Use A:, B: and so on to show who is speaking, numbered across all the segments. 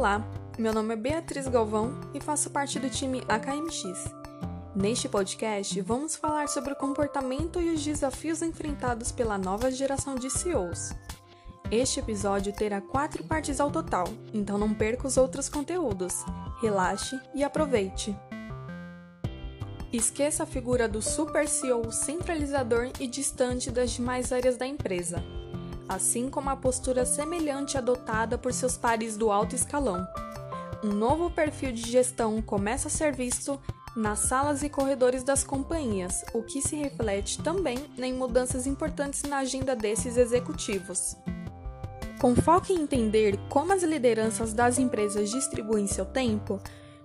A: Olá, meu nome é Beatriz Galvão e faço parte do time AKMX. Neste podcast, vamos falar sobre o comportamento e os desafios enfrentados pela nova geração de CEOs. Este episódio terá quatro partes ao total, então não perca os outros conteúdos. Relaxe e aproveite! Esqueça a figura do super CEO centralizador e distante das demais áreas da empresa, assim como a postura semelhante adotada por seus pares do alto escalão. Um novo perfil de gestão começa a ser visto nas salas e corredores das companhias, o que se reflete também em mudanças importantes na agenda desses executivos. Com foco em entender como as lideranças das empresas distribuem seu tempo,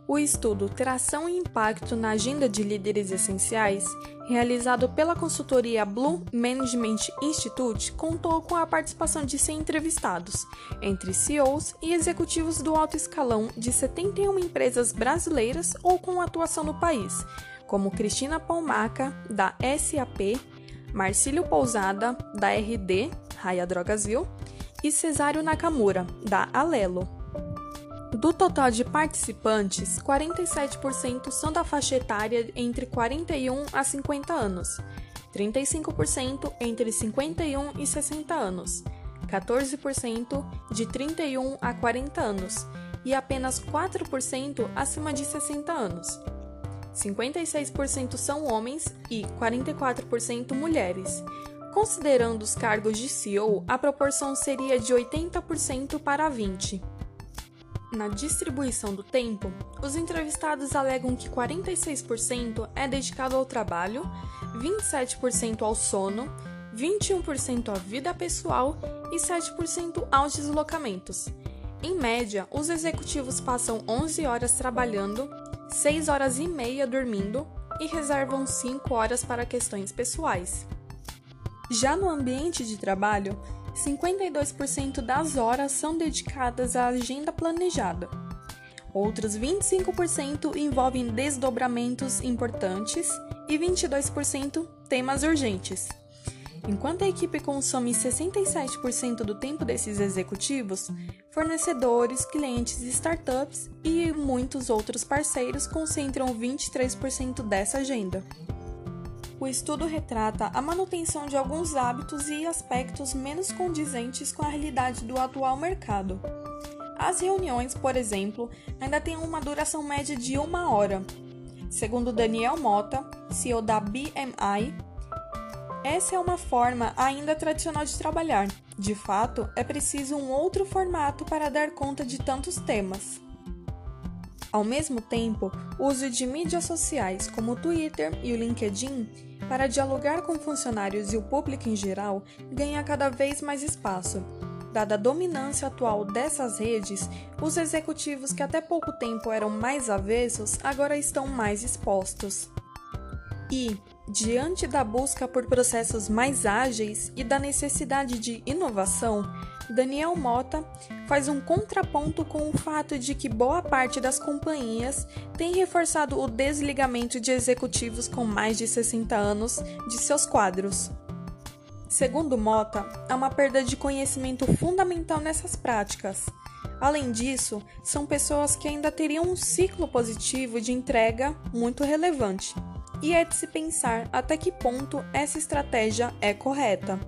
A: o estudo Tração e Impacto na Agenda de Líderes Essenciais, realizado pela consultoria Blue Management Institute, contou com a participação de 100 entrevistados, entre CEOs e executivos do alto escalão de 71 empresas brasileiras ou com atuação no país, como Cristina Palmaca, da SAP, Marcílio Pousada, da RD, Raia Drogasville, e Cesário Nakamura, da Alelo. Do total de participantes, 47% são da faixa etária entre 41 a 50 anos, 35% entre 51 e 60 anos, 14% de 31 a 40 anos e apenas 4% acima de 60 anos. 56% são homens e 44% mulheres. Considerando os cargos de CEO, a proporção seria de 80% para 20%. Na distribuição do tempo, os entrevistados alegam que 46% é dedicado ao trabalho, 27% ao sono, 21% à vida pessoal e 7% aos deslocamentos. Em média, os executivos passam 11 horas trabalhando, 6 horas e meia dormindo e reservam 5 horas para questões pessoais. Já no ambiente de trabalho, 52% das horas são dedicadas à agenda planejada. Outros 25% envolvem desdobramentos importantes e 22% temas urgentes. Enquanto a equipe consome 67% do tempo desses executivos, fornecedores, clientes, startups e muitos outros parceiros concentram 23% dessa agenda o estudo retrata a manutenção de alguns hábitos e aspectos menos condizentes com a realidade do atual mercado. As reuniões, por exemplo, ainda têm uma duração média de uma hora. Segundo Daniel Mota, CEO da BMI, essa é uma forma ainda tradicional de trabalhar. De fato, é preciso um outro formato para dar conta de tantos temas. Ao mesmo tempo, o uso de mídias sociais como o Twitter e o LinkedIn para dialogar com funcionários e o público em geral ganha cada vez mais espaço. Dada a dominância atual dessas redes, os executivos que até pouco tempo eram mais avessos agora estão mais expostos. E, diante da busca por processos mais ágeis e da necessidade de inovação, Daniel Mota faz um contraponto com o fato de que boa parte das companhias tem reforçado o desligamento de executivos com mais de 60 anos de seus quadros. Segundo Mota, há uma perda de conhecimento fundamental nessas práticas. Além disso, são pessoas que ainda teriam um ciclo positivo de entrega muito relevante. E é de se pensar até que ponto essa estratégia é correta.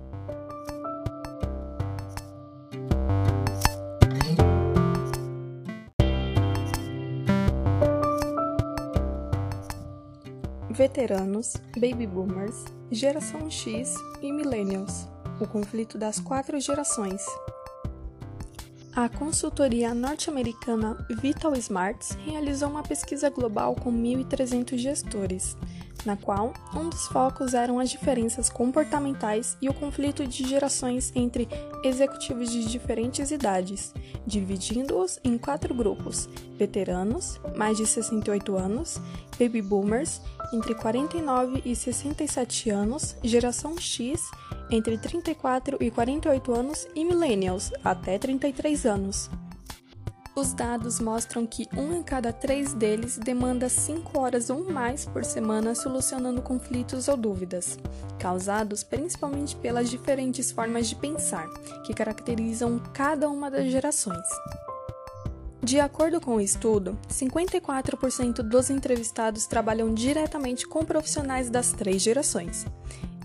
A: veteranos, baby boomers, geração X e millennials, o conflito das quatro gerações. A consultoria norte-americana Vital Smarts realizou uma pesquisa global com 1.300 gestores, na qual um dos focos eram as diferenças comportamentais e o conflito de gerações entre executivos de diferentes idades, dividindo-os em quatro grupos: veteranos, mais de 68 anos, baby boomers, entre 49 e 67 anos, geração X, entre 34 e 48 anos e millennials, até 33 anos. Os dados mostram que um em cada três deles demanda 5 horas ou mais por semana solucionando conflitos ou dúvidas, causados principalmente pelas diferentes formas de pensar que caracterizam cada uma das gerações. De acordo com o estudo, 54% dos entrevistados trabalham diretamente com profissionais das três gerações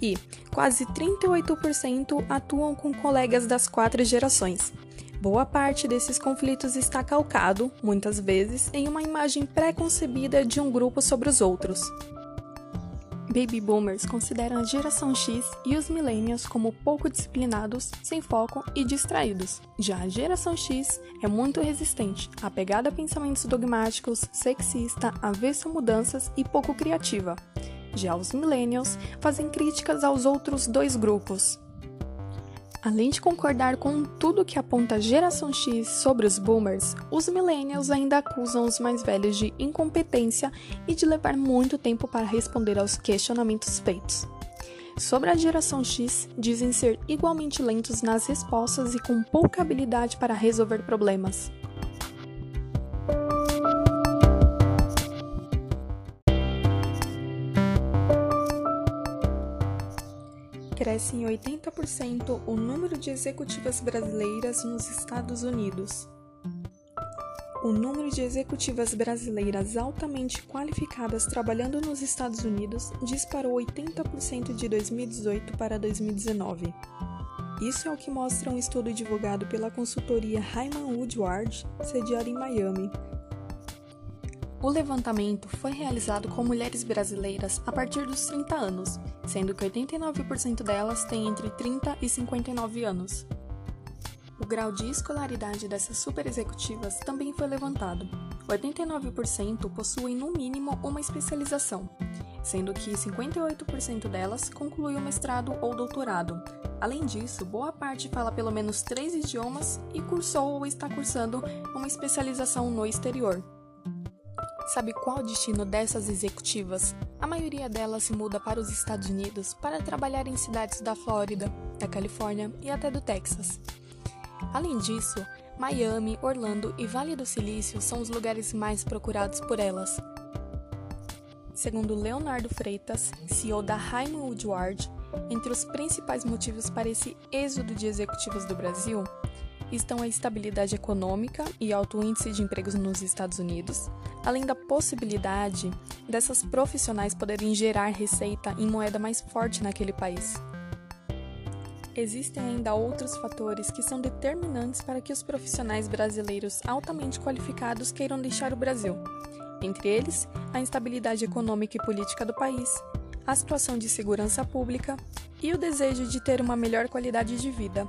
A: e quase 38% atuam com colegas das quatro gerações. Boa parte desses conflitos está calcado, muitas vezes, em uma imagem pré-concebida de um grupo sobre os outros. Baby Boomers consideram a geração X e os Millennials como pouco disciplinados, sem foco e distraídos. Já a geração X é muito resistente, apegada a pensamentos dogmáticos, sexista, avessa mudanças e pouco criativa. Já os Millennials fazem críticas aos outros dois grupos, Além de concordar com tudo que aponta a geração X sobre os boomers, os millennials ainda acusam os mais velhos de incompetência e de levar muito tempo para responder aos questionamentos feitos. Sobre a geração X, dizem ser igualmente lentos nas respostas e com pouca habilidade para resolver problemas. Cresce em 80% o número de executivas brasileiras nos Estados Unidos. O número de executivas brasileiras altamente qualificadas trabalhando nos Estados Unidos disparou 80% de 2018 para 2019. Isso é o que mostra um estudo divulgado pela consultoria Hyman Woodward, sediada em Miami, o levantamento foi realizado com mulheres brasileiras a partir dos 30 anos, sendo que 89% delas têm entre 30 e 59 anos. O grau de escolaridade dessas superexecutivas também foi levantado. 89% possuem no mínimo uma especialização, sendo que 58% delas concluiu mestrado ou doutorado. Além disso, boa parte fala pelo menos três idiomas e cursou ou está cursando uma especialização no exterior. Sabe qual o destino dessas executivas? A maioria delas se muda para os Estados Unidos para trabalhar em cidades da Flórida, da Califórnia e até do Texas. Além disso, Miami, Orlando e Vale do Silício são os lugares mais procurados por elas. Segundo Leonardo Freitas, CEO da Hyman Woodward, entre os principais motivos para esse êxodo de executivos do Brasil estão a estabilidade econômica e alto índice de empregos nos Estados Unidos, além da possibilidade dessas profissionais poderem gerar receita em moeda mais forte naquele país. Existem ainda outros fatores que são determinantes para que os profissionais brasileiros altamente qualificados queiram deixar o Brasil. Entre eles, a instabilidade econômica e política do país, a situação de segurança pública e o desejo de ter uma melhor qualidade de vida.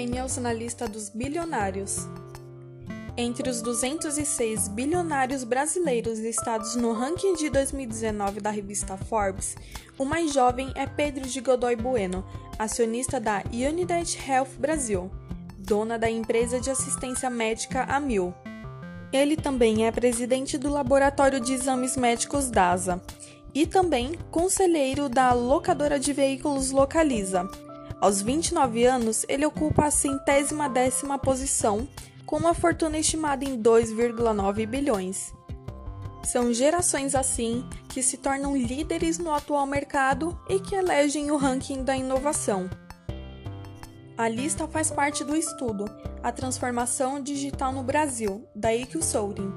A: Millennials na lista dos bilionários. Entre os 206 bilionários brasileiros listados no ranking de 2019 da revista Forbes, o mais jovem é Pedro de Godoy Bueno, acionista da Unidade Health Brasil, dona da empresa de assistência médica Amil. Ele também é presidente do Laboratório de Exames Médicos DASA e também conselheiro da locadora de veículos Localiza, aos 29 anos, ele ocupa a centésima décima posição, com uma fortuna estimada em 2,9 bilhões. São gerações assim que se tornam líderes no atual mercado e que elegem o ranking da inovação. A lista faz parte do estudo A Transformação Digital no Brasil, da IQ Sourin.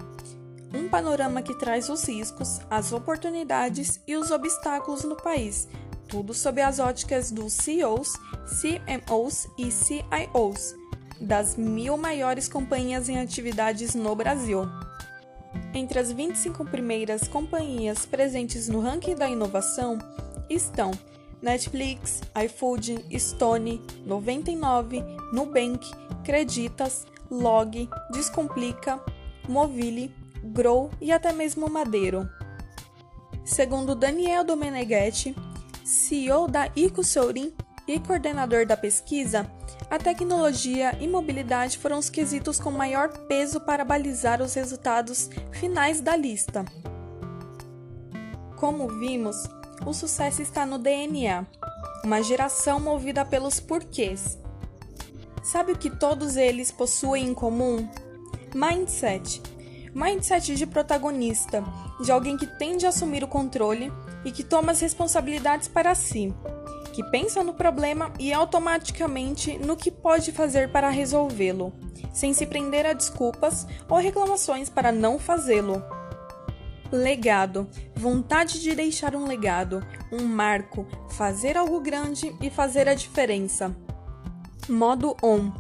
A: Um panorama que traz os riscos, as oportunidades e os obstáculos no país, tudo sob as óticas dos CEOs, CMOs e CIOs das mil maiores companhias em atividades no Brasil. Entre as 25 primeiras companhias presentes no ranking da inovação estão Netflix, iFood, Stone, 99, Nubank, Creditas, Log, Descomplica, Movile, Grow e até mesmo Madeiro. Segundo Daniel Domeneghetti, CEO da IcoSourin e coordenador da pesquisa, a tecnologia e mobilidade foram os quesitos com maior peso para balizar os resultados finais da lista. Como vimos, o sucesso está no DNA, uma geração movida pelos porquês. Sabe o que todos eles possuem em comum? Mindset. Mindset de protagonista, de alguém que tende a assumir o controle e que toma as responsabilidades para si, que pensa no problema e automaticamente no que pode fazer para resolvê-lo, sem se prender a desculpas ou reclamações para não fazê-lo. Legado, vontade de deixar um legado, um marco, fazer algo grande e fazer a diferença. Modo ON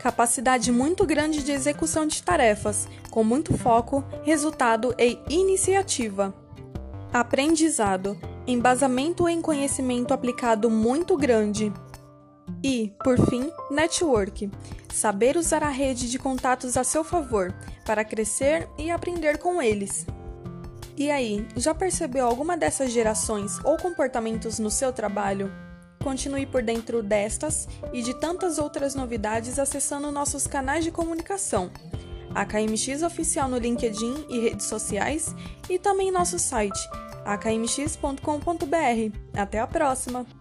A: capacidade muito grande de execução de tarefas, com muito foco, resultado e iniciativa. Aprendizado, embasamento em conhecimento aplicado muito grande. E, por fim, network, saber usar a rede de contatos a seu favor para crescer e aprender com eles. E aí, já percebeu alguma dessas gerações ou comportamentos no seu trabalho? Continue por dentro destas e de tantas outras novidades acessando nossos canais de comunicação, a KMX Oficial no LinkedIn e redes sociais e também nosso site akmx.com.br. Até a próxima!